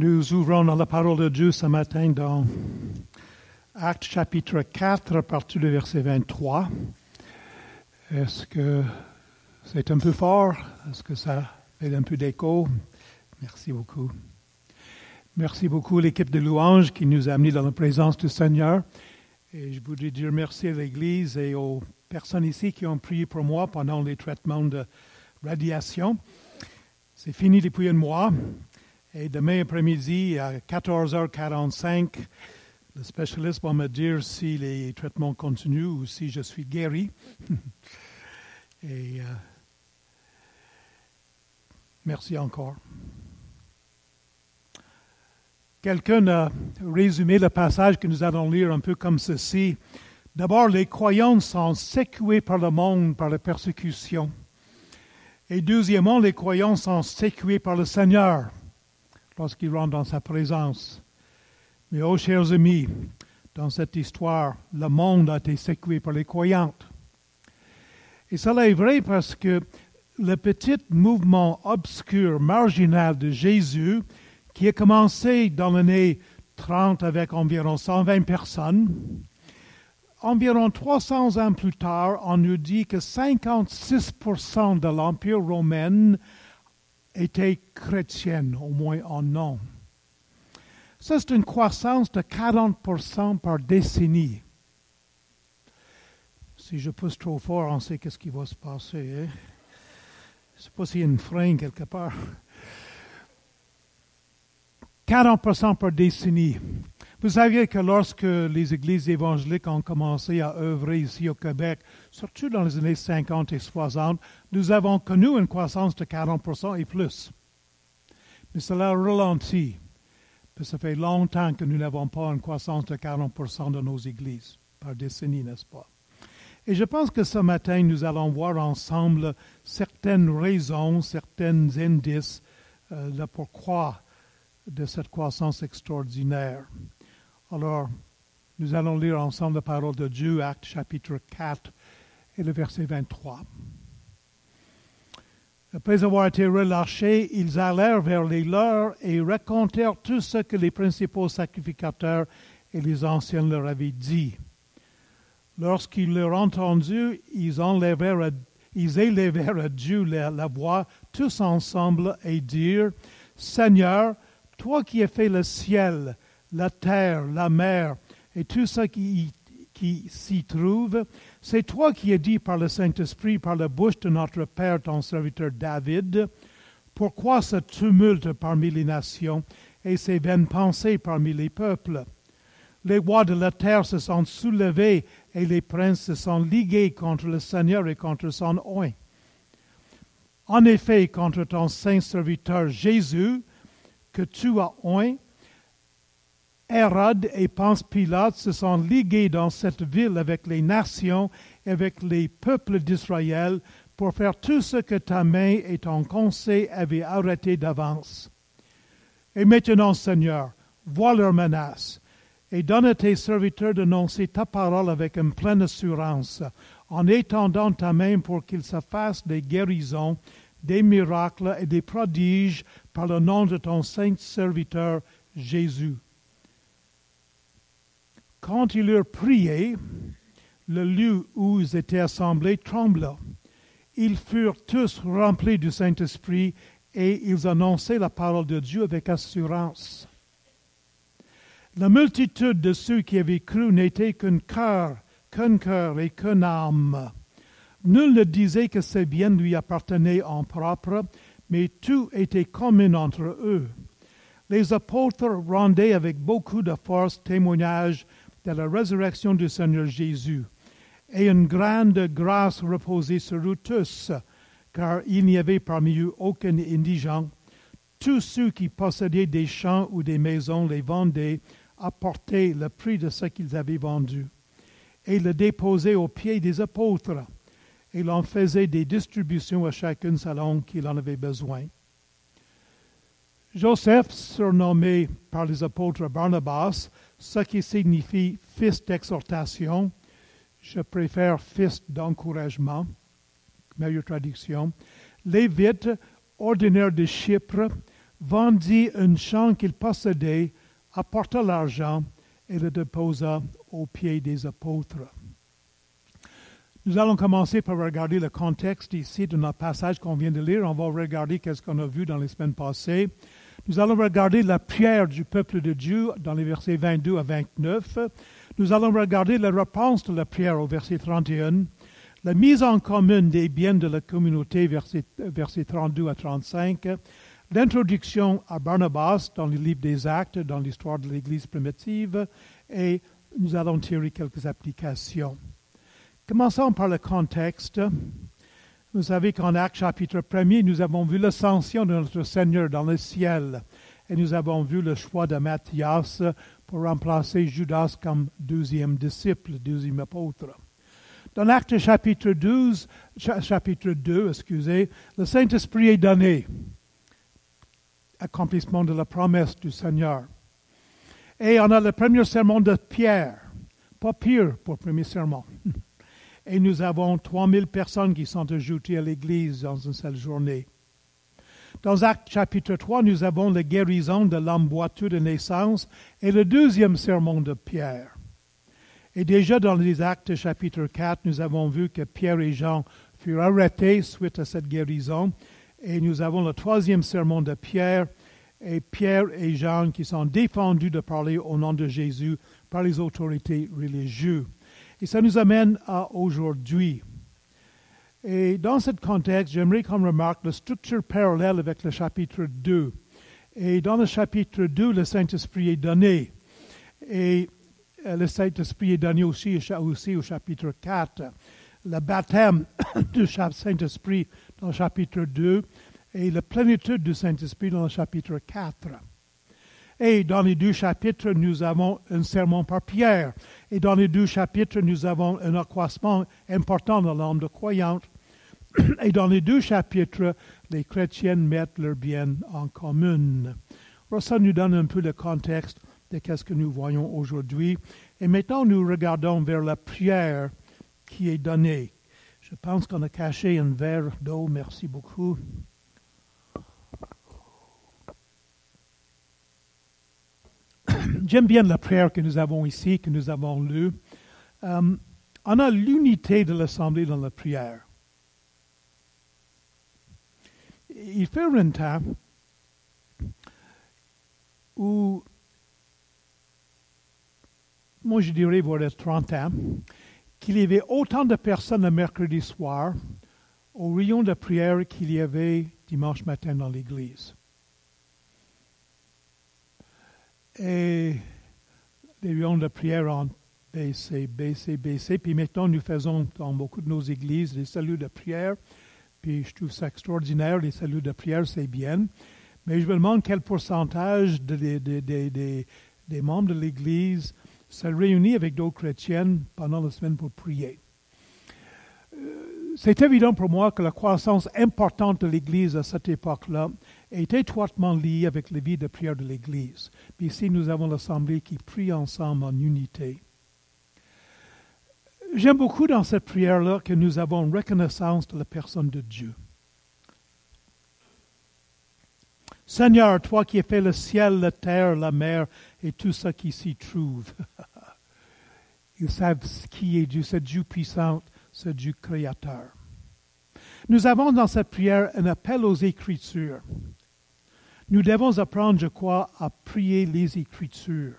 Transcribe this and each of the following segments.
Nous ouvrons dans la parole de Dieu ce matin dans Actes chapitre 4 à partir du verset 23. Est-ce que c'est un peu fort? Est-ce que ça fait un peu d'écho? Merci beaucoup. Merci beaucoup l'équipe de louanges qui nous a amenés dans la présence du Seigneur. Et je voudrais dire merci à l'Église et aux personnes ici qui ont prié pour moi pendant les traitements de radiation. C'est fini depuis un mois. Et demain après-midi, à 14h45, le spécialiste va me dire si les traitements continuent ou si je suis guéri. Et euh, merci encore. Quelqu'un a résumé le passage que nous allons lire un peu comme ceci. D'abord, les croyants sont secoués par le monde, par la persécution. Et deuxièmement, les croyants sont secoués par le Seigneur lorsqu'ils rentrent dans sa présence. Mais, oh chers amis, dans cette histoire, le monde a été secoué par les croyantes. Et cela est vrai parce que le petit mouvement obscur, marginal de Jésus, qui a commencé dans l'année 30 avec environ 120 personnes. Environ 300 ans plus tard, on nous dit que 56% de l'Empire romain était chrétienne, au moins en nom. Ça, c'est une croissance de 40% par décennie. Si je pousse trop fort, on sait qu'est-ce qui va se passer. Hein? Je ne sais pas s'il y a une frein quelque part. 40% par décennie. Vous saviez que lorsque les églises évangéliques ont commencé à œuvrer ici au Québec, surtout dans les années 50 et 60, nous avons connu une croissance de 40% et plus. Mais cela ralentit. Ça fait longtemps que nous n'avons pas une croissance de 40% de nos églises, par décennie, n'est-ce pas? Et je pense que ce matin, nous allons voir ensemble certaines raisons, certains indices euh, de pourquoi de cette croissance extraordinaire. Alors, nous allons lire ensemble la parole de Dieu, Acte chapitre 4 et le verset 23. Après avoir été relâchés, ils allèrent vers les leurs et racontèrent tout ce que les principaux sacrificateurs et les anciens leur avaient dit. Lorsqu'ils l'eurent entendu, ils, enlevèrent, ils élevèrent à Dieu la, la voix tous ensemble et dirent, Seigneur, toi qui as fait le ciel, la terre, la mer et tout ce qui, qui s'y trouve, c'est toi qui as dit par le Saint-Esprit, par la bouche de notre Père, ton serviteur David, pourquoi ce tumulte parmi les nations et ces vaines pensées parmi les peuples? Les rois de la terre se sont soulevés et les princes se sont ligués contre le Seigneur et contre son oint. En effet, contre ton saint serviteur Jésus, que tu as oint, Hérode et Ponce Pilate se sont ligués dans cette ville avec les nations et avec les peuples d'Israël pour faire tout ce que ta main et ton conseil avaient arrêté d'avance. Et maintenant, Seigneur, vois leurs menaces et donne à tes serviteurs d'annoncer ta parole avec une pleine assurance, en étendant ta main pour qu'ils se fassent des guérisons, des miracles et des prodiges par le nom de ton saint serviteur Jésus. Quand ils eurent prié, le lieu où ils étaient assemblés trembla. Ils furent tous remplis du Saint-Esprit et ils annonçaient la parole de Dieu avec assurance. La multitude de ceux qui avaient cru n'était qu'un cœur, qu'un cœur et qu'une âme. Nul ne disait que ces biens lui appartenaient en propre, mais tout était commun entre eux. Les apôtres rendaient avec beaucoup de force témoignage de la résurrection du Seigneur Jésus, et une grande grâce reposait sur eux tous, car il n'y avait parmi eux aucun indigent. Tous ceux qui possédaient des champs ou des maisons les vendaient, apportaient le prix de ce qu'ils avaient vendu, et le déposaient aux pieds des apôtres, et l'on faisait des distributions à chacun selon qu'il en avait besoin. Joseph, surnommé par les apôtres Barnabas, ce qui signifie fils d'exhortation. Je préfère fils d'encouragement, meilleure traduction. Lévite, ordinaire de Chypre, vendit un champ qu'il possédait, apporta l'argent et le déposa aux pieds des apôtres. Nous allons commencer par regarder le contexte ici de notre passage qu'on vient de lire. On va regarder qu'est-ce qu'on a vu dans les semaines passées. Nous allons regarder la prière du peuple de Dieu dans les versets 22 à 29. Nous allons regarder la réponse de la prière au verset 31, la mise en commun des biens de la communauté, verset, verset 32 à 35, l'introduction à Barnabas dans le livre des Actes, dans l'histoire de l'Église primitive, et nous allons tirer quelques applications. Commençons par le contexte. Vous savez qu'en Acte chapitre 1 nous avons vu l'ascension de notre Seigneur dans le ciel et nous avons vu le choix de Matthias pour remplacer Judas comme deuxième disciple, deuxième apôtre. Dans l'Acte chapitre 12, chapitre 2, excusez, le Saint-Esprit est donné, accomplissement de la promesse du Seigneur. Et on a le premier sermon de Pierre, pas pire pour premier sermon. et nous avons 3000 personnes qui sont ajoutées à l'Église dans une seule journée. Dans Acte chapitre 3, nous avons la guérison de l'homme boiteux de naissance et le deuxième sermon de Pierre. Et déjà dans les Actes chapitre 4, nous avons vu que Pierre et Jean furent arrêtés suite à cette guérison. Et nous avons le troisième sermon de Pierre et Pierre et Jean qui sont défendus de parler au nom de Jésus par les autorités religieuses. Et ça nous amène à aujourd'hui. Et dans ce contexte, j'aimerais qu'on remarque la structure parallèle avec le chapitre 2. Et dans le chapitre 2, le Saint-Esprit est donné. Et euh, le Saint-Esprit est donné aussi, aussi au chapitre 4. Le baptême du Saint-Esprit dans le chapitre 2 et la plénitude du Saint-Esprit dans le chapitre 4. Et dans les deux chapitres, nous avons un sermon par Pierre. Et dans les deux chapitres, nous avons un accroissement important dans l'âme de croyante. Et dans les deux chapitres, les chrétiens mettent leur bien en commun. Alors ça nous donne un peu le contexte de ce que nous voyons aujourd'hui. Et maintenant, nous regardons vers la prière qui est donnée. Je pense qu'on a caché un verre d'eau. Merci beaucoup. J'aime bien la prière que nous avons ici, que nous avons lue. Euh, on a l'unité de l'Assemblée dans la prière. Il fait un temps où, moi je dirais, voilà 30 ans, qu'il y avait autant de personnes le mercredi soir au rayon de prière qu'il y avait dimanche matin dans l'église. Et les rayons de prière ont baissé, baissé, baissé. Puis maintenant, nous faisons dans beaucoup de nos églises des saluts de prière. Puis je trouve ça extraordinaire, les saluts de prière, c'est bien. Mais je me demande quel pourcentage des membres de l'Église se réunit avec d'autres chrétiennes pendant la semaine pour prier. Euh, c'est évident pour moi que la croissance importante de l'Église à cette époque-là est étroitement lié avec la vie de prière de l'Église. Puis ici, nous avons l'Assemblée qui prie ensemble en unité. J'aime beaucoup dans cette prière-là que nous avons reconnaissance de la personne de Dieu. Seigneur, toi qui as fait le ciel, la terre, la mer et tout ce qui s'y trouve. Ils savent qui est Dieu, ce Dieu puissant, ce Dieu créateur. Nous avons dans cette prière un appel aux Écritures. Nous devons apprendre, je crois, à prier les Écritures.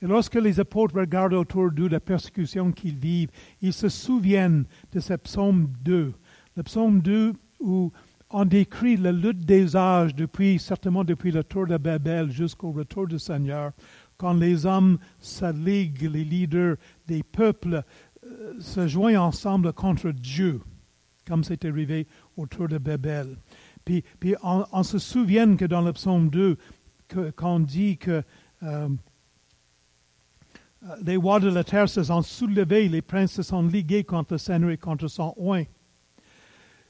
Et lorsque les apôtres regardent autour d'eux la persécution qu'ils vivent, ils se souviennent de ce psaume 2. Le psaume 2 où on décrit la lutte des âges depuis, certainement depuis le tour de Babel jusqu'au retour du Seigneur, quand les hommes se liguent, les leaders des peuples euh, se joignent ensemble contre Dieu, comme c'est arrivé autour de Babel. Puis, on, se souvient que dans le psaume 2, qu'on dit que euh, les rois de la terre se sont soulevés, les princes se sont ligués contre le Seigneur et contre son oint.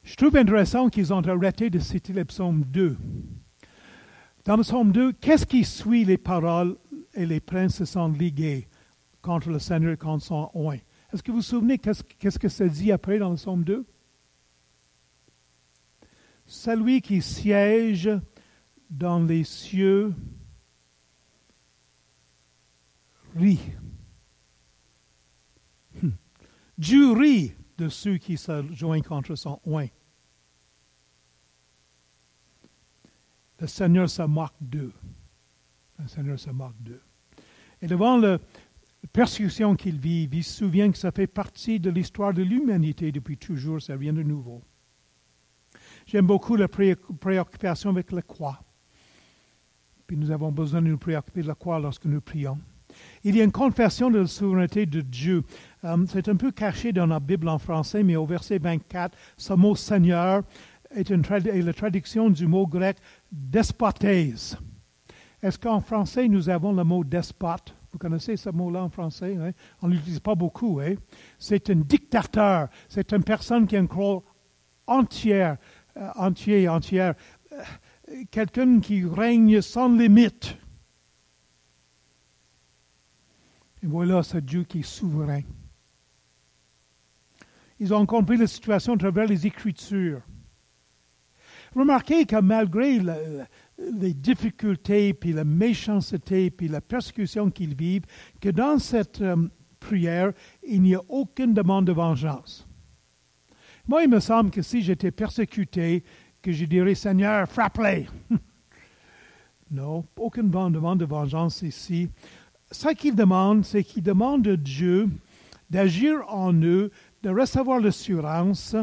Je trouve intéressant qu'ils ont arrêté de citer le psaume 2. Dans le psaume 2, qu'est-ce qui suit les paroles et les princes se sont ligués contre le Seigneur et contre son oint? Est-ce que vous vous souvenez qu'est-ce que ça dit après dans le psaume 2? Celui qui siège dans les cieux rit. Hum. Dieu rit de ceux qui se joignent contre son oin. Le Seigneur se moque d'eux. Le Seigneur se moque d'eux. Et devant la persécution qu'ils vivent, ils se que ça fait partie de l'histoire de l'humanité depuis toujours, ça rien de nouveau. J'aime beaucoup la préoccupation avec la croix. Puis nous avons besoin de nous préoccuper de la croix lorsque nous prions. Il y a une confession de la souveraineté de Dieu. Euh, c'est un peu caché dans la Bible en français, mais au verset 24, ce mot Seigneur est, la traduction du mot grec despotes. Est-ce qu'en français, nous avons le mot despote? Vous connaissez ce mot-là en français? Hein? On ne l'utilise pas beaucoup. Hein? C'est un dictateur. C'est une personne qui a une croix entière, euh, entier, entière. Euh, quelqu'un qui règne sans limite. Et voilà ce Dieu qui est souverain. Ils ont compris la situation à travers les Écritures. Remarquez que malgré les difficultés, puis la méchanceté, puis la persécution qu'ils vivent, que dans cette euh, prière, il n'y a aucune demande de vengeance. Moi, il me semble que si j'étais persécuté, que je dirais, Seigneur, frappe-les. non, aucune demande de vengeance ici. Ce qu'il demande, c'est qu'il demande à Dieu d'agir en eux, de recevoir l'assurance,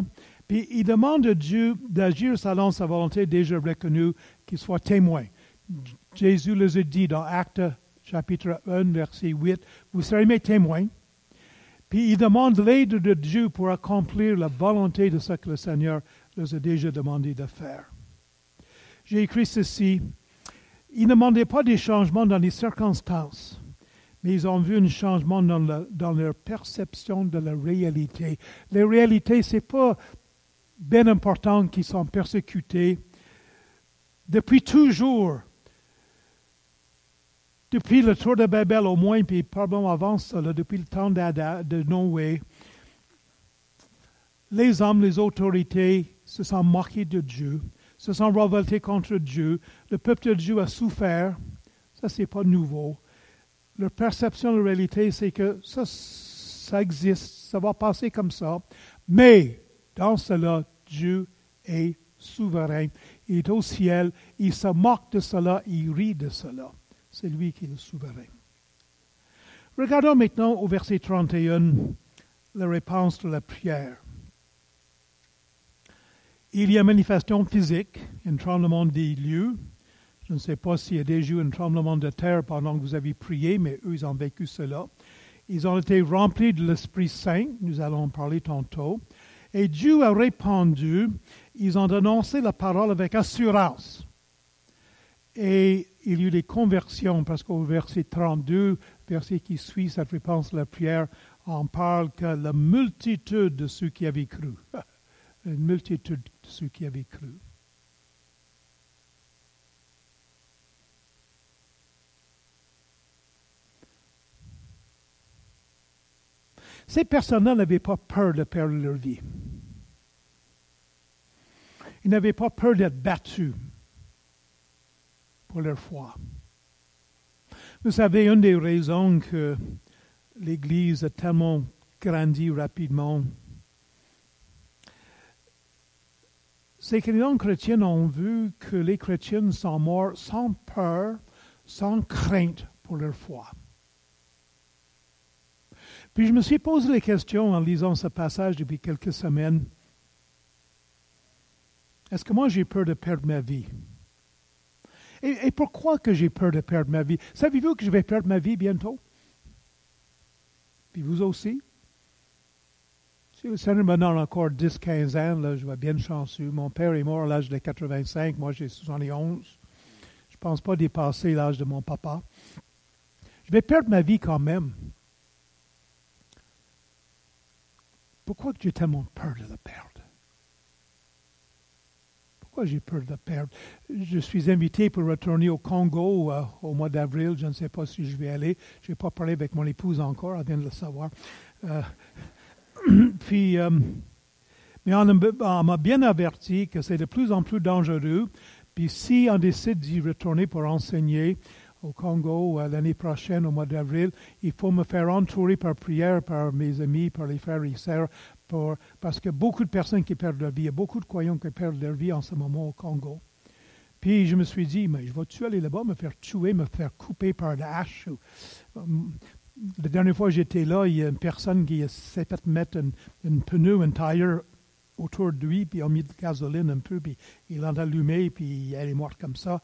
puis il demande à Dieu d'agir selon sa volonté déjà reconnue, qu'il soit témoin. Jésus les a dit dans Acte chapitre 1, verset 8, vous serez mes témoins. Puis il demande l'aide de Dieu pour accomplir la volonté de ce que le Seigneur les a déjà demandé de faire. J'ai écrit ceci. Ils ne demandaient pas des changements dans les circonstances, mais ils ont vu un changement dans, dans leur perception de la réalité. La réalité, ce n'est pas bien important qu'ils sont persécutés. Depuis toujours, depuis le tour de Babel au moins, puis probablement avant cela, depuis le temps de Noé, les hommes, les autorités se sont moqués de Dieu, se sont révoltés contre Dieu. Le peuple de Dieu a souffert. Ça, c'est pas nouveau. Leur perception de la réalité, c'est que ça, ça existe, ça va passer comme ça. Mais dans cela, Dieu est souverain. Il est au ciel, il se moque de cela, il rit de cela. C'est lui qui est le souverain. Regardons maintenant au verset 31 la réponse de la prière. Il y a manifestation physique, un tremblement des lieux. Je ne sais pas s'il y a déjà eu un tremblement de terre pendant que vous avez prié, mais eux, ils ont vécu cela. Ils ont été remplis de l'Esprit Saint, nous allons en parler tantôt. Et Dieu a répondu, ils ont annoncé la parole avec assurance. Et il y a eu des conversions, parce qu'au verset 32, verset qui suit cette réponse à la prière, on parle que la multitude de ceux qui avaient cru, une multitude de ceux qui avaient cru. Ces personnes-là n'avaient pas peur de perdre leur vie. Ils n'avaient pas peur d'être battus pour leur foi. Vous savez, une des raisons que l'Église a tellement grandi rapidement, c'est que les non-chrétiens ont vu que les chrétiens sont morts sans peur, sans crainte pour leur foi. Puis je me suis posé la question en lisant ce passage depuis quelques semaines. Est-ce que moi j'ai peur de perdre ma vie? Et, pourquoi que j'ai peur de perdre ma vie? Savez-vous que je vais perdre ma vie bientôt? Puis vous aussi? Si le Seigneur me donne encore 10-15 ans, je vais bien chanceux. Mon père est mort à l'âge de 85, moi j'ai 71. Je ne pense pas dépasser l'âge de mon papa. Je vais perdre ma vie quand même. Pourquoi j'ai tellement peur de la perdre? Pourquoi j'ai peur de perdre? Je suis invité pour retourner au Congo euh, au mois d'avril. Je ne sais pas si je vais aller. Je n'ai pas parlé avec mon épouse encore, elle vient de le savoir. Euh, puis, euh, mais on, m'a bien averti que c'est de plus en plus dangereux. Puis si on décide d'y retourner pour enseigner au Congo l'année prochaine, au mois d'avril, il faut me faire entourer par prière par mes amis, par les frères et sœurs, pour, parce que beaucoup de personnes qui perdent leur vie, il y a beaucoup de croyants qui perdent leur vie en ce moment au Congo. Puis je me suis dit, mais je vais-tu aller là-bas, me faire tuer, me faire couper par la hache? La dernière fois que j'étais là, il y a une personne qui s'est fait mettre une, une pneu, un tire autour de lui, puis il a mis de gasoline un peu, puis il l'a allumé, puis elle est morte comme ça.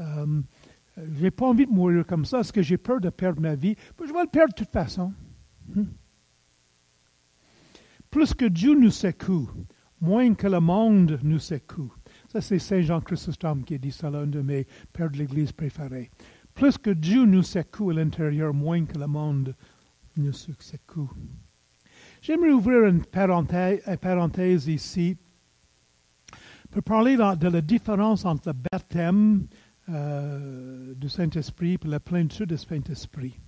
Euh, je n'ai pas envie de mourir comme ça, parce que j'ai peur de perdre ma vie. je vais le perdre de toute façon. Hmm? Plus que Dieu nous secoue, moins que le monde nous secoue. Ça, c'est Saint Jean Chrysostome qui a dit ça, l'un de mes pères de l'Église préférés. Plus que Dieu nous secoue à l'intérieur, moins que le monde nous secoue. J'aimerais ouvrir une parenthèse, ici pour parler de la différence entre le baptême euh, du Saint-Esprit et la plénitude du Saint-Esprit.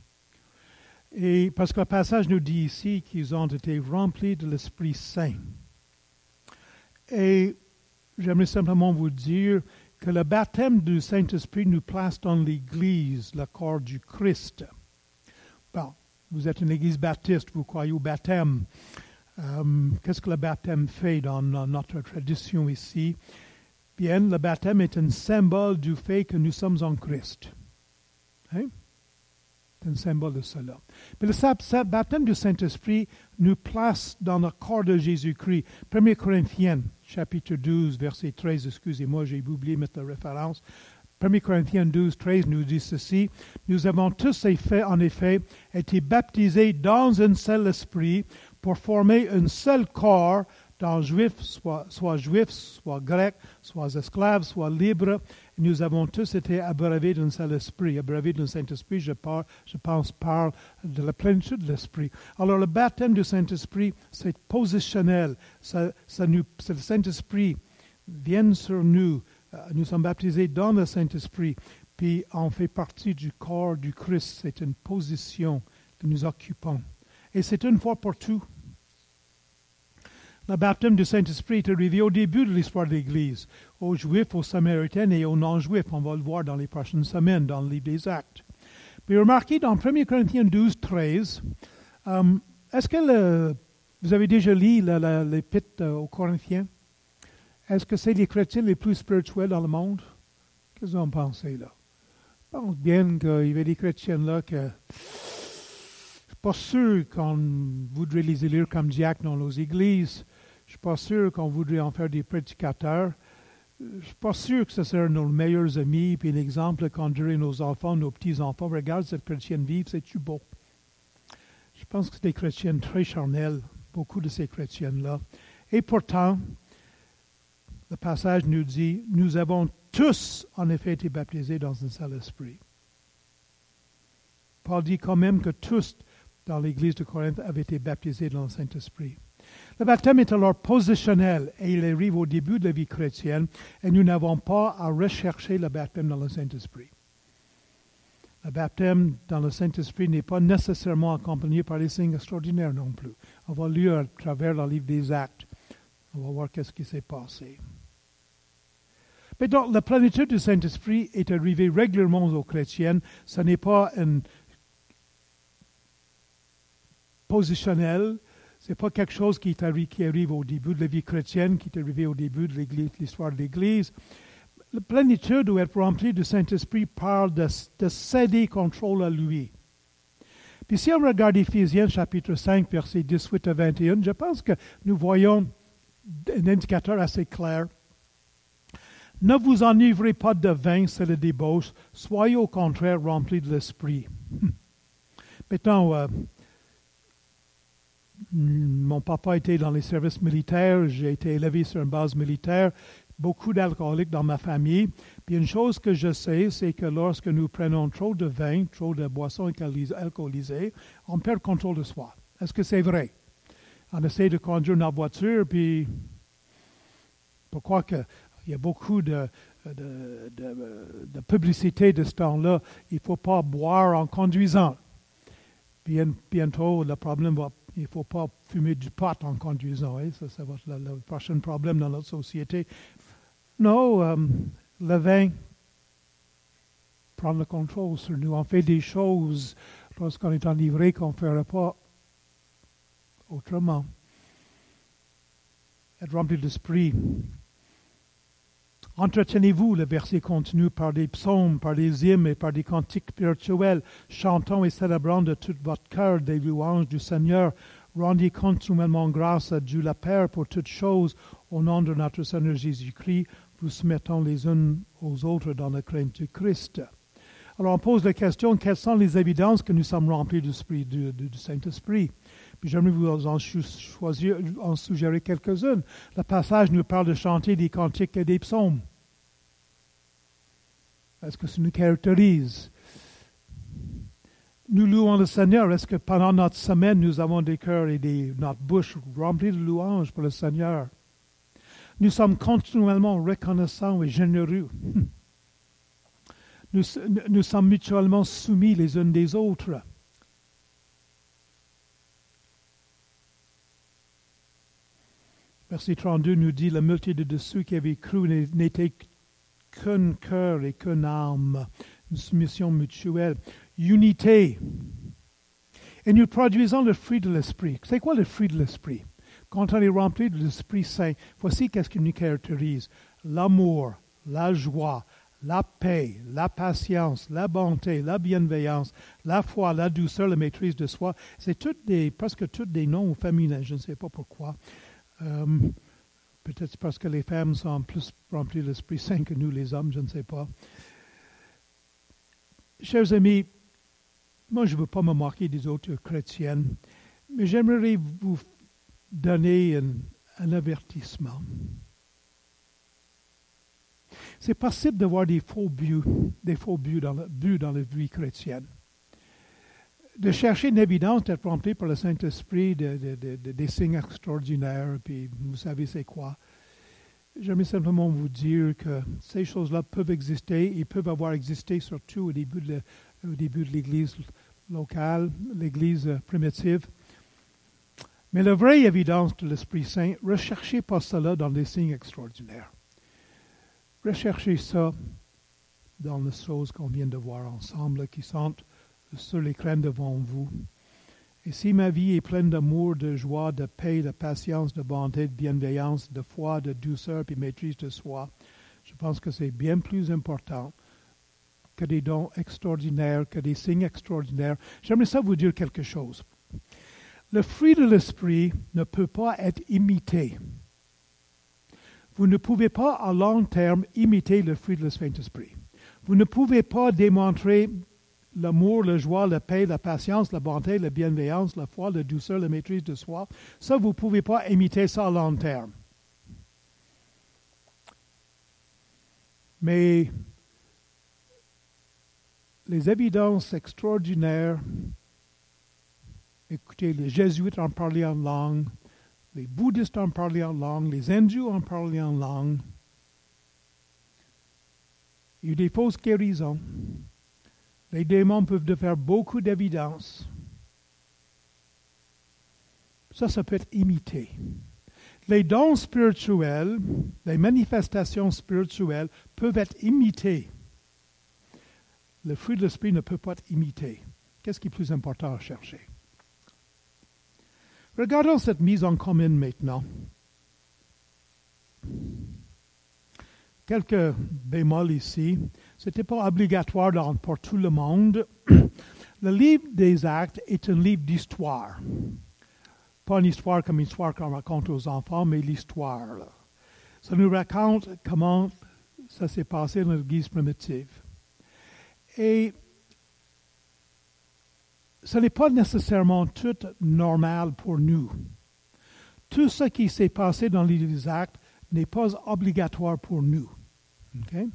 Et parce que le passage nous dit ici qu'ils ont été remplis de l'Esprit Saint. Et j'aimerais simplement vous dire que le baptême du Saint-Esprit nous place dans l'Église, le corps du Christ. Bon, vous êtes une Église baptiste, vous croyez au baptême. Euh, qu'est-ce que le baptême fait dans, notre tradition ici? Bien, le baptême est un symbole du fait que nous sommes en Christ. Hein? Un symbole de cela. Mais le baptême du Saint-Esprit nous place dans le corps de Jésus-Christ. 1 Corinthiens, chapitre 12, verset 13, excusez-moi, j'ai oublié de mettre la référence. 1 Corinthiens 12, 13 nous dit ceci. Nous avons tous en effet, été baptisés dans un seul esprit pour former un seul corps dans juif, soit, soit juif, soit grec, soit esclave, soit libre, nous avons tous été abreuvés d'un seul esprit. Abreuvés d'un Saint-Esprit, je, je pense, parle de la plénitude de l'Esprit. Alors, le baptême du Saint-Esprit, c'est positionnel. Ça, ça nous, le Saint-Esprit vient sur nous. Euh, nous sommes baptisés dans le Saint-Esprit, puis on fait partie du corps du Christ. C'est une position que nous occupons. Et c'est une fois pour tout. Le baptême du Saint-Esprit est arrivé au début de l'histoire de l'Église, aux Juifs, aux Samaritains et aux non-Juifs. On va le voir dans les prochaines semaines dans le livre des Actes. Mais remarquez dans 1 Corinthiens 12, 13, euh, est-ce que vous avez déjà lu l'épître aux Corinthiens? Est-ce que c'est les chrétiens les plus spirituels dans le monde? Qu'est-ce que vous en pensez là? Je pense bien qu'il y avait des chrétiens là que je suis pas sûr qu'on voudrait les élire comme diacres dans nos églises. Je ne suis pas sûr qu'on voudrait en faire des prédicateurs. Je ne suis pas sûr que ce seraient nos meilleurs amis, puis l'exemple qu'on dirait nos enfants, nos petits-enfants. Regarde cette chrétienne vive, c'est-tu beau? Je pense que c'est des chrétiennes très charnelles, beaucoup de ces chrétiennes-là. Et pourtant, le passage nous dit, nous avons tous en effet été baptisés dans un seul esprit. Paul dit quand même que tous dans l'église de Corinthe avaient été baptisés dans le Saint-Esprit. Le baptême est alors positionnel et il arrive au début de la vie chrétienne et nous n'avons pas à rechercher le baptême dans le Saint-Esprit. Le baptême dans le Saint-Esprit n'est pas nécessairement accompagné par des signes extraordinaires non plus. On va lire à travers le livre des Actes. On va voir qu'est-ce qui s'est passé. Mais donc, la plénitude du Saint-Esprit est arrivée régulièrement aux chrétiens. Ce n'est pas un positionnel, n'est pas quelque chose qui, arrive, au début de la vie chrétienne, qui est arrivé au début de l'histoire de l'Église. La plénitude ou être remplie du Saint-Esprit parle de, de, céder contrôle à lui. Puis si on regarde Ephésiens chapitre 5, versets 18 à 21, je pense que nous voyons un indicateur assez clair. Ne vous enivrez pas de vin, c'est le débauche, soyez au contraire remplis de l'Esprit. Maintenant, euh, mon papa était dans les services militaires, j'ai été élevé sur une base militaire, beaucoup d'alcooliques dans ma famille. Puis une chose que je sais, c'est que lorsque nous prenons trop de vin, trop de boissons alcoolisées, on perd le contrôle de soi. Est-ce que c'est vrai? On essaie de conduire notre voiture, puis pourquoi que il y a beaucoup de, publicité de ce temps-là. Il ne faut pas boire en conduisant. bientôt, le problème va il ne faut pas fumer du pot en conduisant. Hein? Ça, va être le, prochain problème dans notre société. Non, euh, le vin prend le contrôle sur nous. On fait des choses lorsqu'on est enivré qu'on ne ferait pas autrement. Être rempli d'esprit. Entretenez-vous, le verset continue, par des psaumes, par des hymnes et par des cantiques spirituels, chantant et célébrant de tout votre cœur des louanges du Seigneur. Rendez continuellement grâce à Dieu le Père pour toutes choses, au nom de notre Seigneur Jésus-Christ, vous soumettons les uns aux autres dans la crainte du Christ. Alors on pose la question, quelles sont les évidences que nous sommes remplis du, Saint-Esprit? J'aimerais vous en, en suggérer quelques-unes. Le passage nous parle de chanter des cantiques et des psaumes. Est-ce que ça nous caractérise? Nous louons le Seigneur. Est-ce que pendant notre semaine, nous avons des cœurs et des, notre bouche remplie de louanges pour le Seigneur? Nous sommes continuellement reconnaissants et généreux. Nous sommes mutuellement soumis les uns des autres. Verset 32 nous dit la multitude de ceux qui avaient cru n'était qu'un cœur et qu'une âme, une soumission mutuelle, unité. Et nous produisons le fruit de l'esprit. C'est quoi le fruit de l'esprit? Quand on est rempli de l'Esprit Saint, voici qu'est-ce qui nous caractérise. L'amour, la joie, la paix, la patience, la bonté, la bienveillance, la foi, la douceur, la maîtrise de soi. C'est presque tous des noms féminins. Je ne sais pas pourquoi. Euh, Peut-être parce que les femmes sont plus remplies de l'Esprit Saint que nous, les hommes, je ne sais pas. Chers amis, moi je ne veux pas me moquer des autres chrétiennes, mais j'aimerais vous donner un, avertissement. C'est possible d'avoir des faux buts, des faux buts dans, buts dans la vie chrétienne de chercher une évidence d'être rempli par le Saint-Esprit de, des signes extraordinaires, puis vous savez c'est quoi. J'aimerais simplement vous dire que ces choses-là peuvent exister, ils peuvent avoir existé surtout au début de, au début de l'Église locale, l'Église primitive. Mais la vraie évidence de l'Esprit Saint, recherchez pas cela dans des signes extraordinaires. Recherchez ça dans les choses qu'on vient de voir ensemble, qui sont sur l'écran devant vous. Et si ma vie est pleine d'amour, de joie, de paix, de patience, de bonté, de bienveillance, de foi, de douceur et maîtrise de soi, je pense que c'est bien plus important que des dons extraordinaires, que des signes extraordinaires. J'aimerais ça vous dire quelque chose. Le fruit de l'esprit ne peut pas être imité. Vous ne pouvez pas à long terme imiter le fruit de l'Esprit. Vous ne pouvez pas démontrer l'amour, la joie, la paix, la patience, la bonté, la bienveillance, la foi, la douceur, la maîtrise de soi, ça, vous ne pouvez pas imiter ça à long terme. Mais les évidences extraordinaires, écoutez, les jésuites en parlaient en langue, les bouddhistes en parlaient en langue, les hindous en parlaient en langue. Il y a eu des fausses guérisons. Les démons peuvent faire beaucoup d'évidence. Ça, ça peut être imité. Les dons spirituels, les manifestations spirituelles peuvent être imitées. Le fruit de l'esprit ne peut pas être imité. Qu'est-ce qui est plus important à chercher? Regardons cette mise en commun maintenant. Quelques bémols ici. Ce n'était pas obligatoire pour tout le monde. Le livre des actes est un livre d'histoire. Pas une histoire comme une histoire qu'on raconte aux enfants, mais l'histoire. Ça nous raconte comment ça s'est passé dans l'Église primitive. Et ce n'est pas nécessairement tout normal pour nous. Tout ce qui s'est passé dans les actes n'est pas obligatoire pour nous. Okay?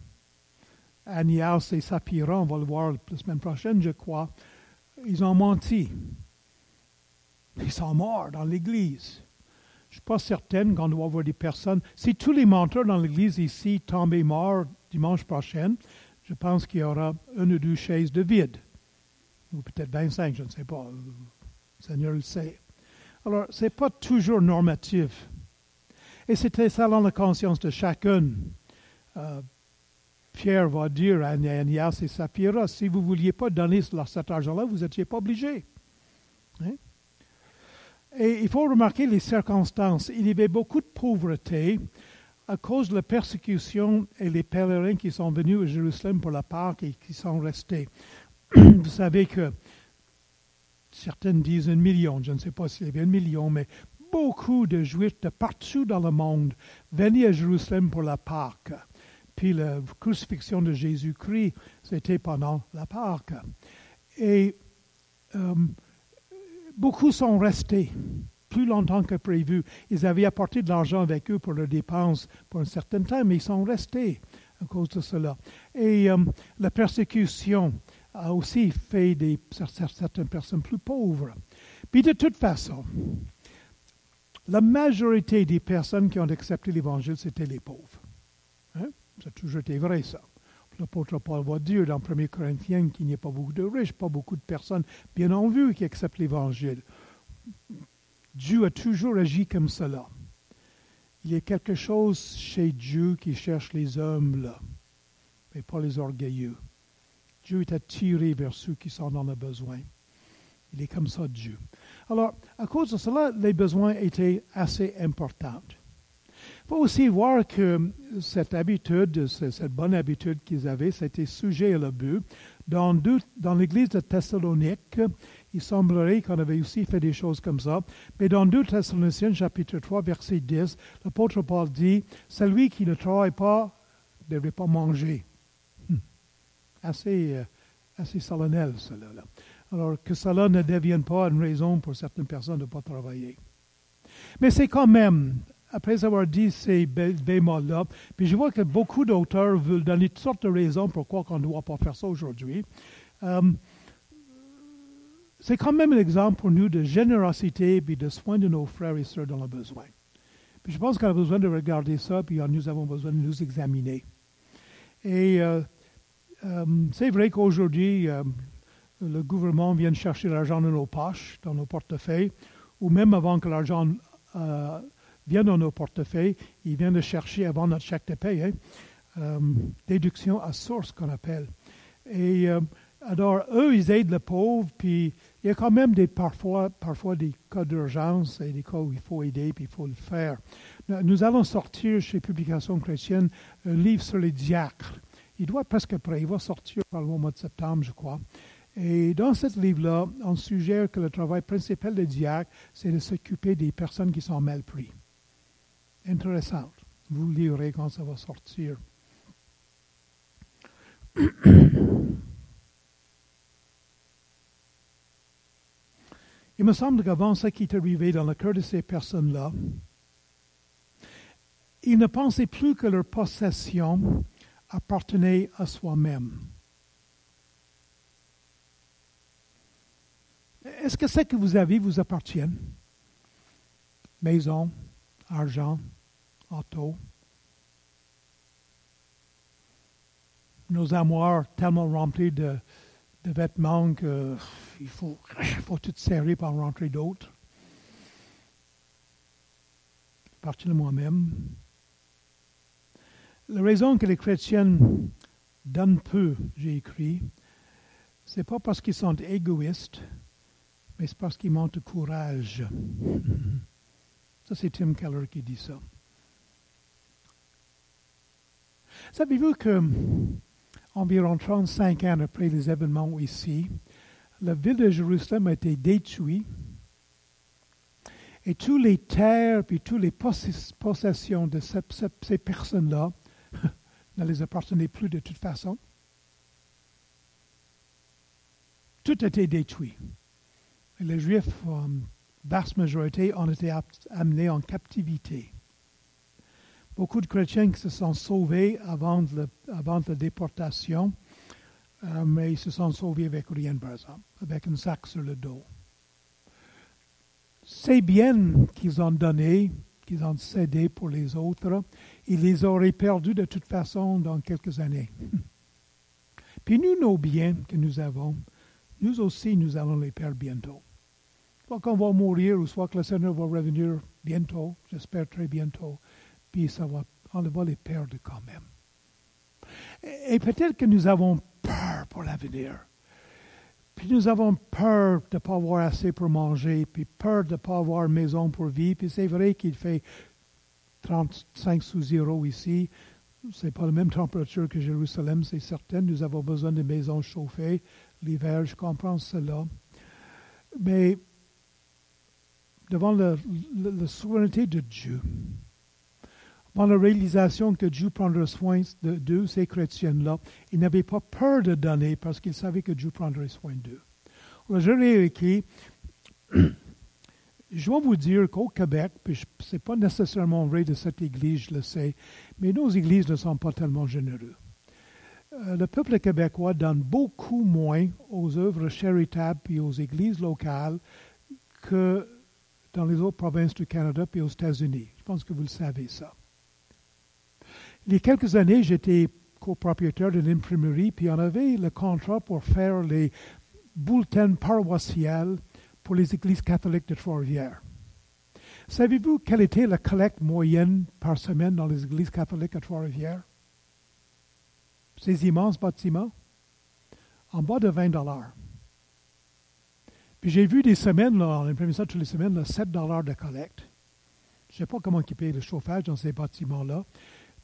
Agnès et Sapira, on va le voir la semaine prochaine, je crois, ils ont menti. Ils sont morts dans l'Église. Je ne suis pas certaine qu'on doit avoir des personnes. Si tous les menteurs dans l'Église ici tombaient morts dimanche prochain, je pense qu'il y aura une ou deux chaises de vide. Ou peut-être 25, je ne sais pas. Le Seigneur le sait. Alors, ce n'est pas toujours normatif. Et c'était ça dans la conscience de chacun. Euh, Pierre va dire à Ananias et Saphira, si vous ne vouliez pas donner cet argent-là, vous n'étiez pas obligés. Hein? Et il faut remarquer les circonstances. Il y avait beaucoup de pauvreté à cause de la persécution et les pèlerins qui sont venus à Jérusalem pour la Pâque et qui sont restés. Vous savez que certaines disent un million, je ne sais pas s'il y avait un million, mais beaucoup de Juifs de partout dans le monde venaient à Jérusalem pour la Pâque. Puis la crucifixion de Jésus-Christ, c'était pendant la Pâque. Et euh, beaucoup sont restés plus longtemps que prévu. Ils avaient apporté de l'argent avec eux pour leurs dépenses pour un certain temps, mais ils sont restés à cause de cela. Et euh, la persécution a aussi fait des, certaines personnes plus pauvres. Puis de toute façon, la majorité des personnes qui ont accepté l'Évangile, c'était les pauvres. Hein? Ça a toujours été vrai, ça. L'apôtre Paul va dire dans 1 Corinthiens qu'il n'y a pas beaucoup de riches, pas beaucoup de personnes bien en vue qui acceptent l'Évangile. Dieu a toujours agi comme cela. Il y a quelque chose chez Dieu qui cherche les hommes-là, mais pas les orgueilleux. Dieu est attiré vers ceux qui sont dans le besoin. Il est comme ça, Dieu. Alors, à cause de cela, les besoins étaient assez importants. Il faut aussi voir que cette habitude, cette bonne habitude qu'ils avaient, c'était sujet à l'abus. Dans, dans l'église de Thessalonique, il semblerait qu'on avait aussi fait des choses comme ça. Mais dans 2 Thessaloniciens, chapitre 3, verset 10, l'apôtre Paul dit Celui qui ne travaille pas ne devrait pas manger. Hmm. Assez, euh, assez solennel, cela. Alors que cela ne devienne pas une raison pour certaines personnes de ne pas travailler. Mais c'est quand même, après avoir dit ces bémols-là, puis je vois que beaucoup d'auteurs veulent donner toutes sortes de raisons pourquoi on ne doit pas faire ça aujourd'hui. Euh, c'est quand même un exemple pour nous de générosité et de soin de nos frères et sœurs dans le besoin. Puis je pense qu'on a besoin de regarder ça, puis nous avons besoin de nous examiner. Et euh, euh, c'est vrai qu'aujourd'hui, le gouvernement vient chercher l'argent dans nos poches, dans nos portefeuilles, ou même avant que l'argent vienne dans nos portefeuilles, il vient de chercher avant notre chèque de paie, hein, déduction à source qu'on appelle. Et alors, eux, ils aident le pauvre, puis il y a quand même des, parfois, parfois des cas d'urgence et des cas où il faut aider, puis il faut le faire. Nous allons sortir chez Publications chrétiennes un livre sur les diacres. Il doit presque prêt, il va sortir par le mois de septembre, je crois. Et dans ce livre-là, on suggère que le travail principal des diacres, c'est de s'occuper des personnes qui sont mal prises. Intéressant. Vous lirez quand ça va sortir. Il me semble qu'avant ce qui est arrivé dans le cœur de ces personnes-là, ils ne pensaient plus que leur possession appartenait à soi-même. Est-ce que ce que vous avez vous appartient? Maison, argent, auto. Nos armoires tellement remplies de, de vêtements qu'il faut, faut tout serrer pour en rentrer d'autres. Partir de moi-même. La raison que les chrétiens donnent peu, j'ai écrit, c'est pas parce qu'ils sont égoïstes, mais c'est parce qu'ils manquent de courage. Ça, c'est Tim Keller qui dit ça. Savez-vous que environ 35 ans après les événements ici, la ville de Jérusalem a été détruite et toutes les terres et toutes les possessions de ces, personnes-là ne les appartenaient plus de toute façon. Tout a été détruit. Les Juifs, en vaste majorité, ont été amenés en captivité. Beaucoup de chrétiens qui se sont sauvés avant, la déportation, euh, mais ils se sont sauvés avec rien, par exemple, avec un sac sur le dos. Ces biens qu'ils ont donnés, qu'ils ont cédés pour les autres, ils les auraient perdus de toute façon dans quelques années. Puis nous, nos biens que nous avons, nous aussi, nous allons les perdre bientôt. Soit qu'on va mourir, ou soit que le Seigneur va revenir bientôt, j'espère très bientôt puis ça va, on va les perdre quand même. Et peut-être que nous avons peur pour l'avenir. Puis nous avons peur de ne pas avoir assez pour manger, puis peur de ne pas avoir maison pour vivre. Puis c'est vrai qu'il fait 35 sous zéro ici. Ce n'est pas la même température que Jérusalem, c'est certain. Nous avons besoin de maisons chauffées l'hiver, je comprends cela. Mais devant la, souveraineté de Dieu, devant la réalisation que Dieu prendrait soin de, ces chrétiens-là, ils n'avaient pas peur de donner parce qu'ils savaient que Dieu prendrait soin d'eux. Alors, je. Je dois vous dire qu'au Québec, puis ce n'est pas nécessairement vrai de cette Église, je le sais, mais nos églises ne sont pas tellement généreuses. Euh, le peuple québécois donne beaucoup moins aux œuvres charitables et aux églises locales que dans les autres provinces du Canada et aux États-Unis. Je pense que vous le savez ça. Il y a quelques années, j'étais copropriétaire d'une imprimerie, puis on avait le contrat pour faire les bulletins paroissiales pour les églises catholiques de Trois-Rivières. Savez-vous quelle était la collecte moyenne par semaine dans les églises catholiques à Trois-Rivières? Ces immenses bâtiments, en bas de 20 dollars. Puis j'ai vu des semaines, là, on imprimé ça toutes les semaines, 7 dollars de collecte. Je ne sais pas comment ils payent le chauffage dans ces bâtiments-là,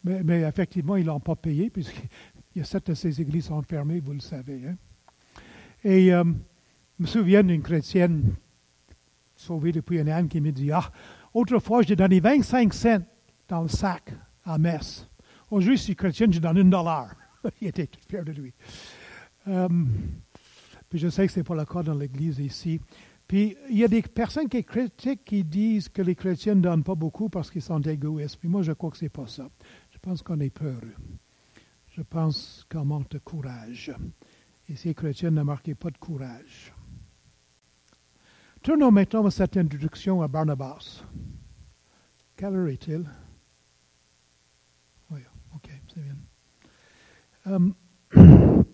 mais, effectivement, ils ne l'ont pas payé, puisqu'il y a sept de ces églises sont fermées, vous le savez. Hein. Et euh, je me souviens d'une chrétienne sauvée depuis un an qui me dit Ah, autrefois, j'ai donné 25 cents dans le sac à messe. Aujourd'hui, je suis chrétienne, je donne un dollar. Il était tout fier de lui. Euh, puis je sais que ce n'est pas le cas dans l'Église ici. Puis il y a des personnes qui critiquent qui disent que les chrétiens ne donnent pas beaucoup parce qu'ils sont égoïstes. Mais moi, je crois que ce n'est pas ça. Je pense qu'on est peureux. Je pense qu'on manque de courage. Et ces chrétiens ne marquaient pas de courage. Tournons maintenant à cette introduction à Barnabas. Quelle heure est-il? Oui, ok, c'est bien. Um,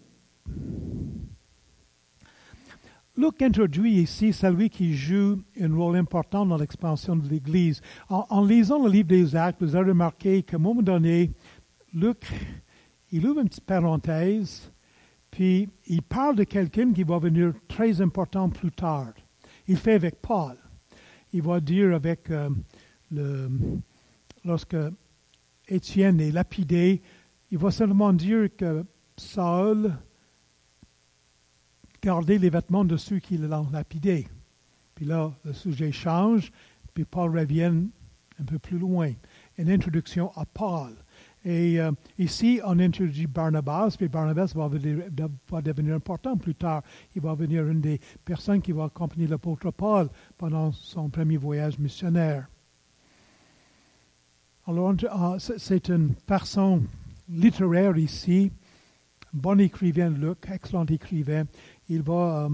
Luc introduit ici celui qui joue un rôle important dans l'expansion de l'Église. En, lisant le livre des Actes, vous avez remarqué qu'à un moment donné, Luc, il ouvre une petite parenthèse, puis il parle de quelqu'un qui va venir très important plus tard. Il fait avec Paul. Il va dire avec euh, le, lorsque Étienne est lapidé, il va seulement dire que Saul gardait les vêtements de ceux qui l'ont lapidé. Puis là, le sujet change, puis Paul revient un peu plus loin. Une introduction à Paul. Et euh, ici, on introduit Barnabas, puis Barnabas va, va, devenir important plus tard. Il va devenir une des personnes qui va accompagner l'apôtre Paul pendant son premier voyage missionnaire. Alors, euh, c'est une façon littéraire ici. Bon écrivain Luc, excellent écrivain. Il va euh,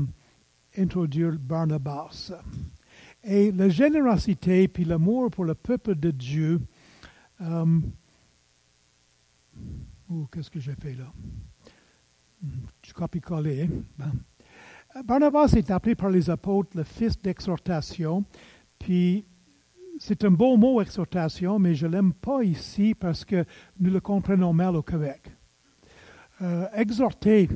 introduire Barnabas. Et la générosité puis l'amour pour le peuple de Dieu. Euh, oh, qu'est-ce que j'ai fait là? Tu copie-coller. Hein? Ben. Barnabas est appelé par les apôtres le fils d'exhortation. Puis c'est un beau mot, exhortation, mais je ne l'aime pas ici parce que nous le comprenons mal au Québec. Euh, exhorter,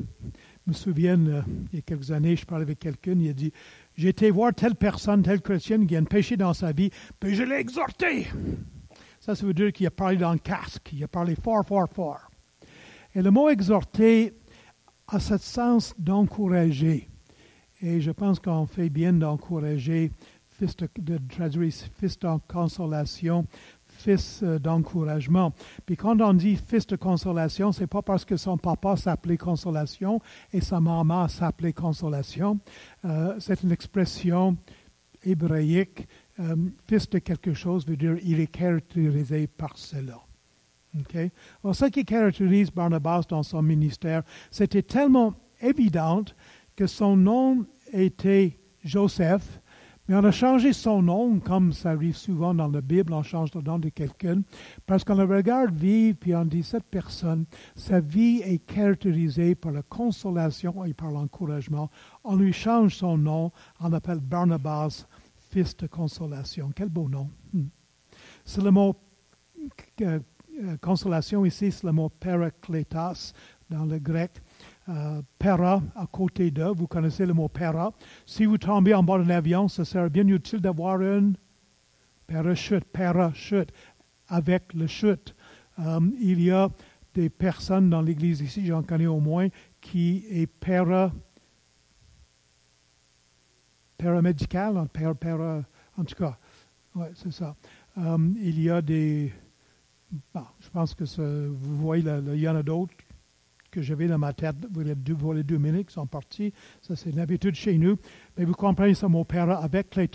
me souviens, euh, il y a quelques années, je parlais avec quelqu'un, il a dit J'ai été voir telle personne, telle chrétienne qui a un péché dans sa vie, puis je l'ai exhorté. Ça, ça veut dire qu'il a parlé dans le casque, il a parlé fort, fort, fort. Et le mot exhorter a ce sens d'encourager. Et je pense qu'on fait bien d'encourager fils de, traduire fils de consolation, fils euh, d'encouragement. Puis quand on dit fils de consolation, c'est pas parce que son papa s'appelait consolation et sa maman s'appelait consolation. Euh, c'est une expression hébraïque. Euh, fils de quelque chose veut dire il est caractérisé par cela. Ce qui caractérise Barnabas dans son ministère, c'était tellement évident que son nom était Joseph, mais on a changé son nom, comme ça arrive souvent dans la Bible, on change le nom de quelqu'un, parce qu'on le regarde vivre, puis on dit, cette personne, sa vie est caractérisée par la consolation et par l'encouragement. On lui change son nom, on l'appelle Barnabas, fils de consolation. Quel beau nom. Hmm. C'est le mot euh, consolation ici, c'est le mot parakletas dans le grec. Euh, para à côté de, vous connaissez le mot para. Si vous tombez en bas d'un avion, ce serait bien utile d'avoir une parachute, parachute, avec le chute. Euh, il y a des personnes dans l'église ici, j'en connais au moins, qui est para, paramédical, en tout cas, ouais, c'est ça. Euh, il y a des, je pense que vous voyez, il y en a d'autres que j'avais dans ma tête pour les deux, les minutes qui sont partis. Ça, c'est une habitude chez nous. Mais vous comprenez ça, mon père, avec les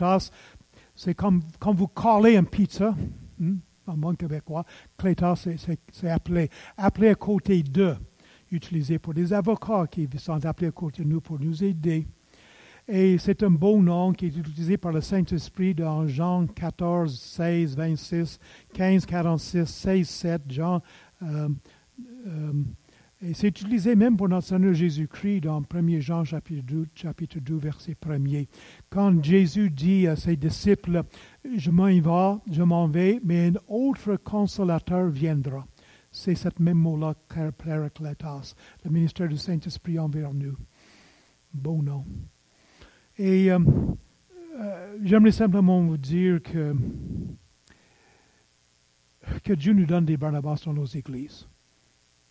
c'est comme quand vous collez une pizza, hmm, en bon québécois, clétas, c'est appelé. Appelé à côté de, utilisé pour des avocats qui sont appelés à côté de nous pour nous aider. Et c'est un beau nom qui est utilisé par le Saint-Esprit dans Jean 14, 16, 26, 15, 46, 16, 7, Jean. Euh, euh, et c'est utilisé même pour notre Seigneur Jésus-Christ dans 1 Jean chapitre 2, chapitre 2, verset 1er. Quand Jésus dit à ses disciples, je m'en vais, je m'en vais, mais un autre consolateur viendra. C'est cette même mot-là, Paracletos, le ministère du Saint-Esprit envers nous. Bon nom. Et euh, euh, j'aimerais simplement vous dire que, que Dieu nous donne des Barnabas dans nos églises.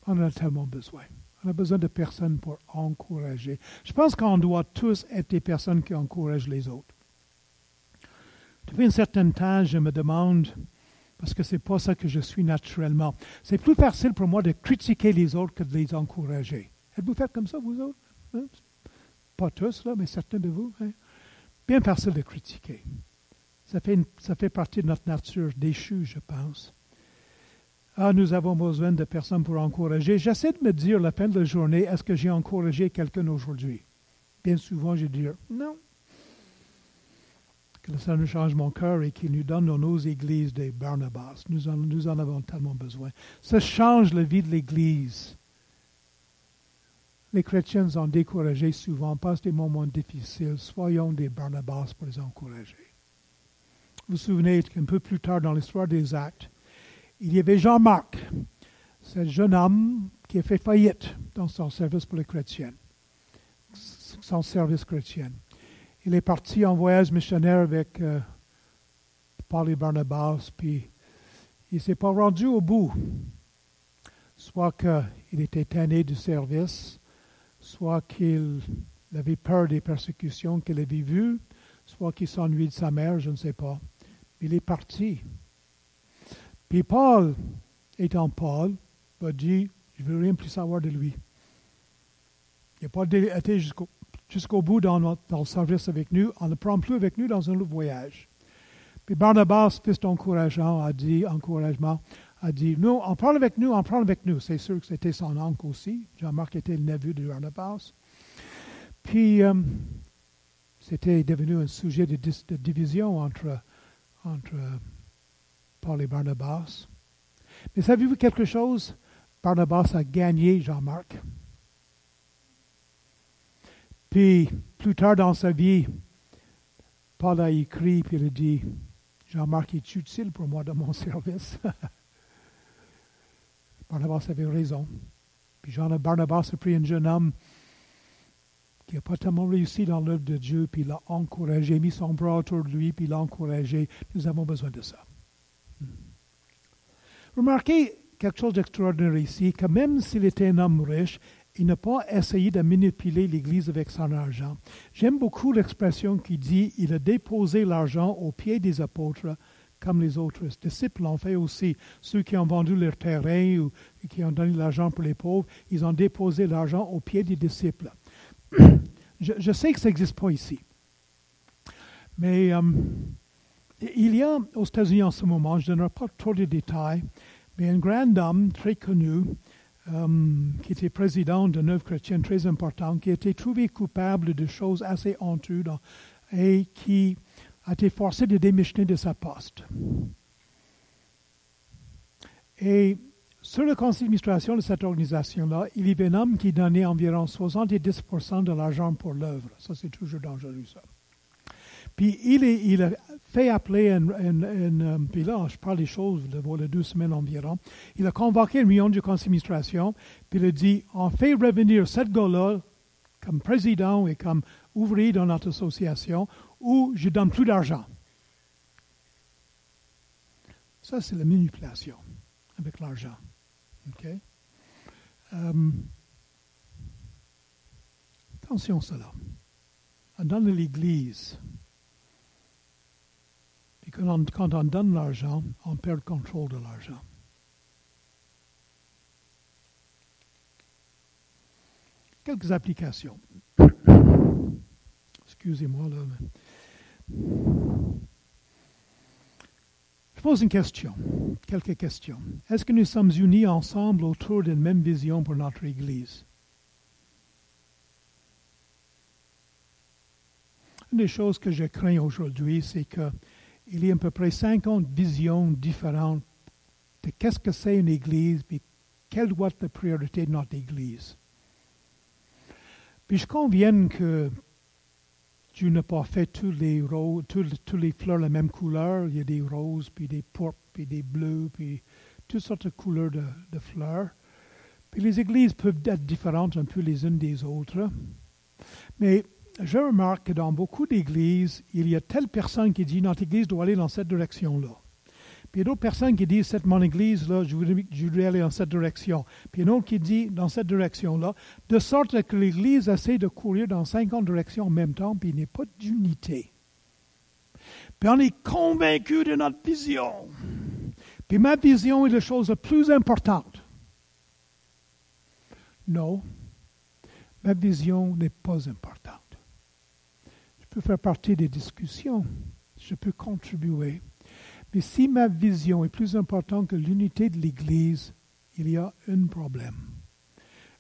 On en a tellement besoin. On a besoin de personnes pour encourager. Je pense qu'on doit tous être des personnes qui encouragent les autres. Depuis un certain temps, je me demande, parce que ce n'est pas ça que je suis naturellement, c'est plus facile pour moi de critiquer les autres que de les encourager. Êtes-vous fait comme ça, vous autres? Hein? Pas tous, là, mais certains de vous. Hein? Bien facile de critiquer. Ça fait, ça fait partie de notre nature déchue, je pense. Ah, nous avons besoin de personnes pour encourager. J'essaie de me dire la fin de la journée, est-ce que j'ai encouragé quelqu'un aujourd'hui? Bien souvent, je dis non. Que le Seigneur change mon cœur et qu'il nous donne dans nos églises des Barnabas. Nous en, avons tellement besoin. Ça change la vie de l'Église. Les chrétiens ont découragé souvent, passent des moments difficiles. Soyons des Barnabas pour les encourager. Vous vous souvenez qu'un peu plus tard dans l'histoire des Actes, il y avait Jean-Marc, ce jeune homme qui a fait faillite dans son service pour les chrétiens, son service chrétien. Il est parti en voyage missionnaire avec euh, Paul et Barnabas, puis il ne s'est pas rendu au bout. Soit qu'il était tanné du service, soit qu'il avait peur des persécutions qu'il avait vues, soit qu'il s'ennuie de sa mère, je ne sais pas. Il est parti. Puis Paul, étant Paul, a dit, je ne veux rien plus savoir de lui. Il n'a pas été jusqu'au bout dans, notre, le service avec nous. On ne le prend plus avec nous dans un voyage. Puis Barnabas, fils d'encouragement, a dit, encouragement, a dit, nous, on parle avec nous, on parle avec nous. C'est sûr que c'était son oncle aussi. Jean-Marc était le neveu de Barnabas. Puis, euh, c'était devenu un sujet de, de division entre, entre Paul et Barnabas. Mais savez-vous quelque chose? Barnabas a gagné Jean-Marc. Puis, plus tard dans sa vie, Paul a écrit, puis il a dit, Jean-Marc est utile pour moi dans mon service? Barnabas avait raison. Puis Jean Barnabas a pris un jeune homme qui n'a pas tellement réussi dans l'œuvre de Dieu, puis il l'a encouragé, mis son bras autour de lui, puis l'a encouragé. Nous avons besoin de ça. Remarquez quelque chose d'extraordinaire ici, que même s'il était un homme riche, il n'a pas essayé de manipuler l'Église avec son argent. J'aime beaucoup l'expression qui dit il a déposé l'argent aux pieds des apôtres comme les autres disciples l'ont fait aussi. Ceux qui ont vendu leur terrain ou qui ont donné l'argent pour les pauvres, ils ont déposé l'argent aux pieds des disciples. Je, sais que ça n'existe pas ici. Mais euh, il y a aux États-Unis en ce moment, je ne donnerai pas trop de détails, mais un grand homme très connu, um, qui était président d'une œuvre chrétienne très importante, qui a été trouvé coupable de choses assez honteuses et qui a été forcé de démissionner de sa poste. Et sur le conseil d'administration de cette organisation-là, il y avait un homme qui donnait environ 70% de l'argent pour l'œuvre. Ça, c'est toujours dangereux, ça. Puis il, a fait appeler un, un, un, euh, puis là, je parle des choses de voilà, deux semaines environ. Il a convoqué une réunion du conseil d'administration, puis il a dit on fait revenir cette gars-là comme président et comme ouvrier dans notre association, ou je donne plus d'argent. Ça, c'est la manipulation avec l'argent. OK? Euh, attention à cela. Dans l'Église, quand on, donne l'argent, on perd le contrôle de l'argent. Quelques applications. Excusez-moi là. Je pose une question, quelques questions. Est-ce que nous sommes unis ensemble autour d'une même vision pour notre Église? Une des choses que je crains aujourd'hui, c'est qu'il y a à peu près 50 visions différentes de qu'est-ce que c'est une Église, et quelle doit être la priorité de notre Église. Puis je conviens que Dieu n'a pas fait tous les, fleurs la même couleur. Il y a des roses, puis des pourpres, puis des bleus, puis toutes sortes de couleurs de, de, fleurs. Puis les églises peuvent être différentes un peu les unes des autres. Mais je remarque que dans beaucoup d'églises, il y a telle personne qui dit notre église doit aller dans cette direction-là. Puis d'autres personnes qui disent, c'est mon église, là, je voudrais, aller dans cette direction. Puis il y a un autre qui dit, dans cette direction-là, de sorte que l'église essaie de courir dans 50 directions en même temps, puis il n'y a pas d'unité. Puis on est convaincu de notre vision. Puis ma vision est la chose la plus importante. Non, ma vision n'est pas importante. Je peux faire partie des discussions, je peux contribuer, mais si ma vision est plus importante que l'unité de l'Église, il y a un problème.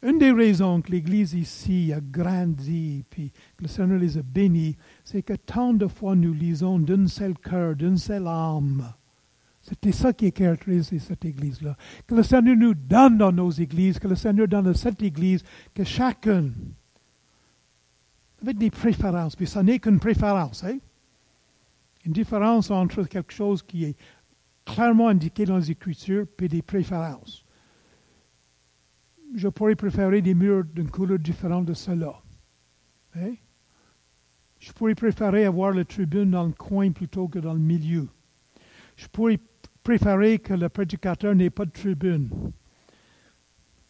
Une des raisons que l'Église ici a grandi, puis que le Seigneur les a bénis, c'est que tant de fois nous lisons d'un seul cœur, d'une seule âme. C'était ça qui caractérise cette Église-là. Que le Seigneur nous donne dans nos églises, que le Seigneur donne à cette Église, que chacun, avec des préférences, puis ça n'est qu'une préférence, hein? Une différence entre quelque chose qui est clairement indiqué dans les Écritures et des préférences. Je pourrais préférer des murs d'une couleur différente de cela. Hein? Je pourrais préférer avoir la tribune dans le coin plutôt que dans le milieu. Je pourrais préférer que le prédicateur n'ait pas de tribune.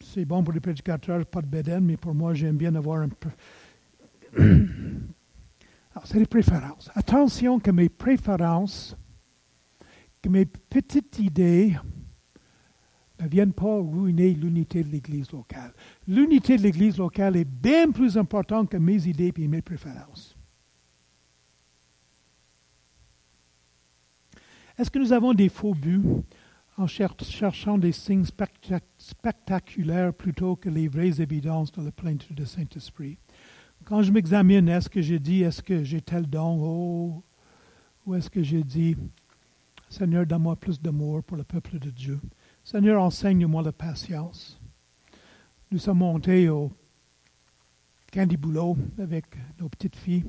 C'est bon pour les prédicateurs, pas de bédaine, mais pour moi, j'aime bien avoir un peu. c'est les préférences. Attention que mes préférences, que mes petites idées ne viennent pas ruiner l'unité de l'Église locale. L'unité de l'Église locale est bien plus importante que mes idées et mes préférences. Est-ce que nous avons des faux buts en cherchant des signes spectaculaires plutôt que les vraies évidences de la plainte du Saint-Esprit? Quand je m'examine, est-ce que j'ai dit, est-ce que j'ai tel don, oh, ou est-ce que j'ai dit, Seigneur, donne-moi plus d'amour pour le peuple de Dieu. Seigneur, enseigne-moi la patience. Nous sommes montés au Candy Boulot avec nos petites filles,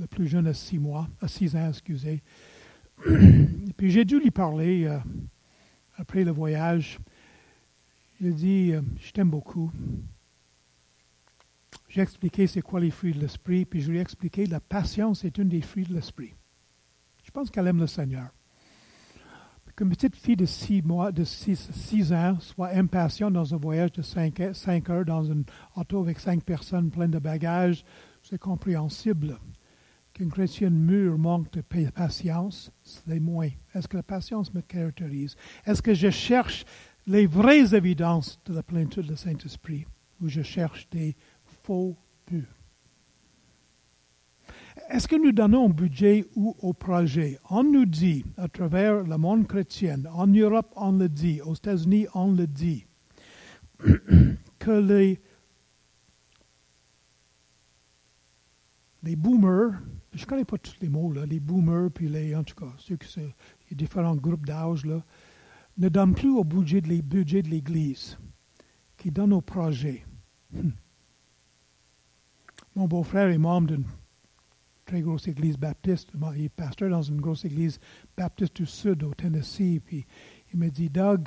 la plus jeune à six mois, à six ans, excusez. Puis j'ai dû lui parler euh, après le voyage. J'ai dit, euh, je t'aime beaucoup. J'ai expliqué c'est quoi les fruits de l'esprit, puis je lui ai expliqué la patience est une des fruits de l'esprit. Je pense qu'elle aime le Seigneur. Qu'une petite fille de six mois, de six, ans, soit impatiente dans un voyage de cinq, heures dans un auto avec cinq personnes pleines de bagages, c'est compréhensible. Qu'une chrétienne mûre manque de patience, c'est moins. Est-ce que la patience me caractérise? Est-ce que je cherche les vraies évidences de la plénitude du Saint-Esprit ou je cherche des Est-ce que nous donnons au budget ou au projet? On nous dit, à travers le monde chrétien, en Europe on le dit, aux États-Unis on le dit, que les, les boomers, je ne connais pas tous les mots, là, les boomers, puis les, en tout cas, ceux qui sont, différents groupes d'âge, ne donnent plus au budget de, l'Église, qui donnent au projet. Mon beau-frère est membre d'une très grosse église baptiste. Il est pasteur dans une grosse église baptiste du Sud, au Tennessee. Puis il me dit, Doug,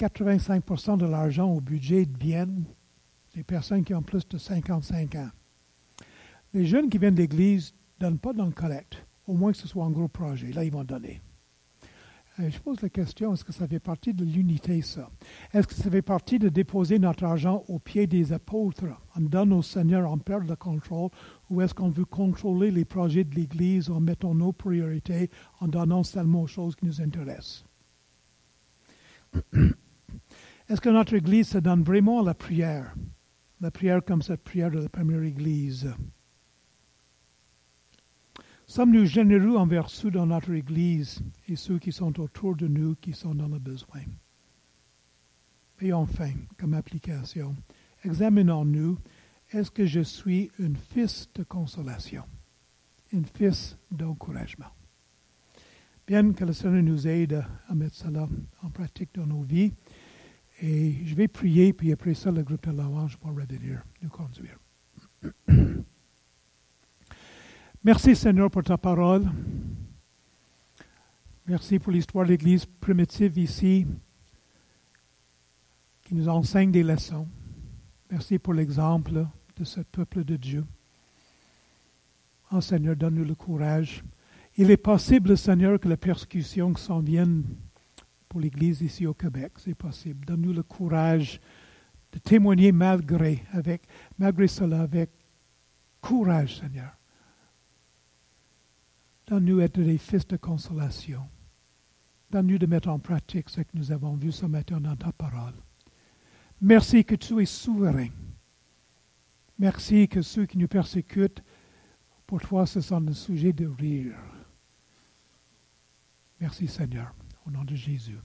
85% de l'argent au budget viennent des personnes qui ont plus de 55 ans. Les jeunes qui viennent de l'Église ne donnent pas dans le collecte, au moins que ce soit un gros projet. Là, ils vont donner. Euh, je pose la question, est-ce que ça fait partie de l'unité, ça? Est-ce que ça fait partie de déposer notre argent aux pieds des apôtres? On donne au Seigneur, on perd le contrôle, ou est-ce qu'on veut contrôler les projets de l'Église en mettant nos priorités, en donnant seulement aux choses qui nous intéressent? Est-ce que notre Église se donne vraiment à la prière? La prière comme cette prière de la première Église. Sommes-nous généreux envers ceux dans notre Église et ceux qui sont autour de nous, qui sont dans le besoin? Et enfin, comme application, examinons-nous, est-ce que je suis un fils de consolation, un fils d'encouragement? Bien que le Seigneur nous aide à mettre cela en pratique dans nos vies, et je vais prier, puis après ça, le groupe de louange va revenir nous conduire. Merci Seigneur pour ta parole. Merci pour l'histoire de l'Église primitive ici, qui nous enseigne des leçons. Merci pour l'exemple de ce peuple de Dieu. Oh Seigneur, donne-nous le courage. Il est possible, Seigneur, que la persécution s'en vienne pour l'Église ici au Québec. C'est possible. Donne-nous le courage de témoigner malgré, avec, malgré cela, avec courage, Seigneur. Donne-nous être des fils de consolation. Donne-nous de mettre en pratique ce que nous avons vu ce matin dans ta parole. Merci que tu es souverain. Merci que ceux qui nous persécutent, pour toi, ce sont des sujets de rire. Merci Seigneur. Au nom de Jésus.